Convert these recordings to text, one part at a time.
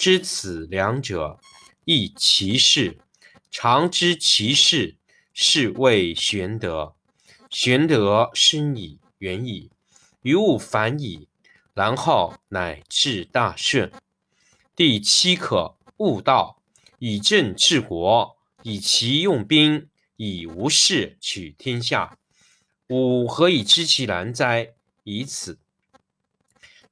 知此两者，亦其事。常知其事，是谓玄德。玄德深矣，远矣，于物反矣，然后乃至大顺。第七课：悟道，以政治国，以其用兵，以无事取天下。吾何以知其然哉？以此。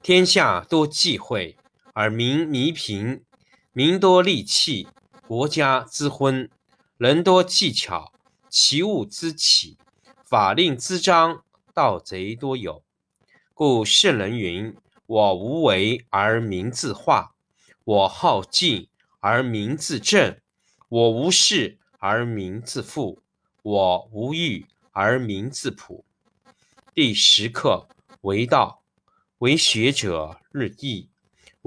天下多忌讳，而民弥贫；民多利器，国家之昏；人多技巧，其物滋起。法令滋章，盗贼多有。故圣人云：“我无为而民自化，我好静而民自正，我无事而民自富，我无欲而民自朴。”第十课为道，为学者日益，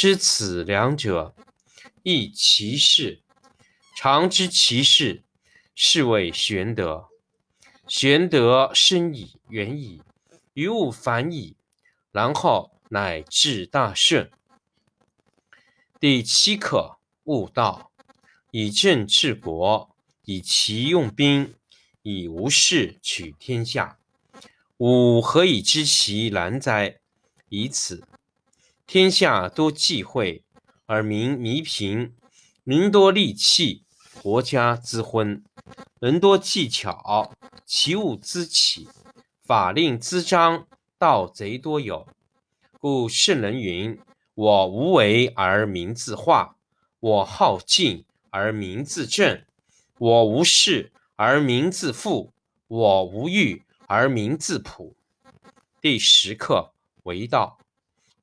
知此两者，亦其事。常知其事，是谓玄德。玄德深矣，远矣，于物反矣，然后乃至大顺。第七课：悟道，以政治国，以其用兵，以无事取天下。吾何以知其然哉？以此。天下多忌讳，而民弥贫；民多利器，国家之昏；人多技巧。其物滋起，法令滋章，盗贼多有。故圣人云：“我无为而民自化，我好静而民自正，我无事而民自富，我无欲而民自朴。”第十课为道，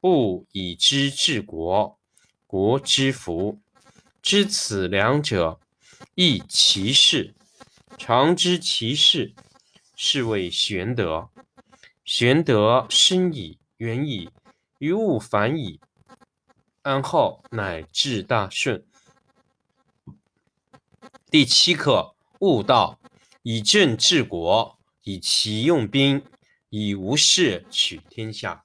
不以知治国，国之福。知此两者，亦其事。常知其事，是谓玄德。玄德深矣，远矣，于物反矣，然后乃至大顺。第七课：悟道，以政治国，以其用兵，以无事取天下。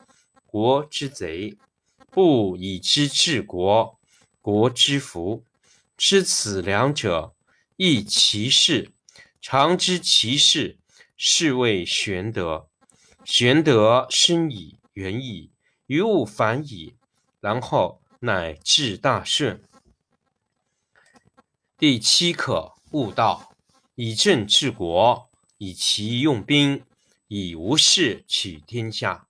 国之贼，不以知治国，国之福。知此两者，亦其事。常知其事，是谓玄德。玄德深矣，远矣，于物反矣，然后乃至大顺。第七课：悟道，以政治国，以其用兵，以无事取天下。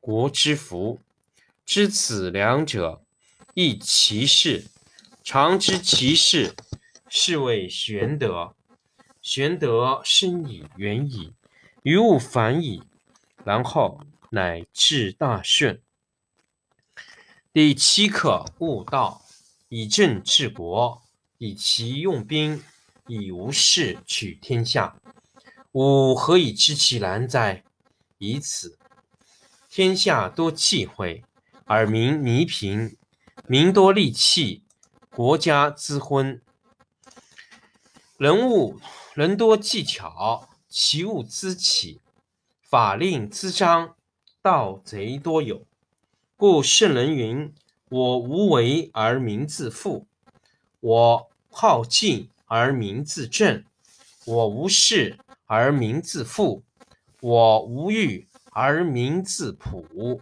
国之福，知此两者，亦其事。常知其事，是谓玄德。玄德深矣，远矣，于物反矣，然后乃至大顺。第七课：悟道，以政治国，以其用兵，以无事取天下。吾何以知其然哉？以此。天下多忌讳，而民弥贫；民多利器，国家滋昏。人物人多技巧，其物滋起；法令滋章，盗贼多有。故圣人云：“我无为而民自富，我好静而民自正，我无事而民自富，我无欲。”而民自朴。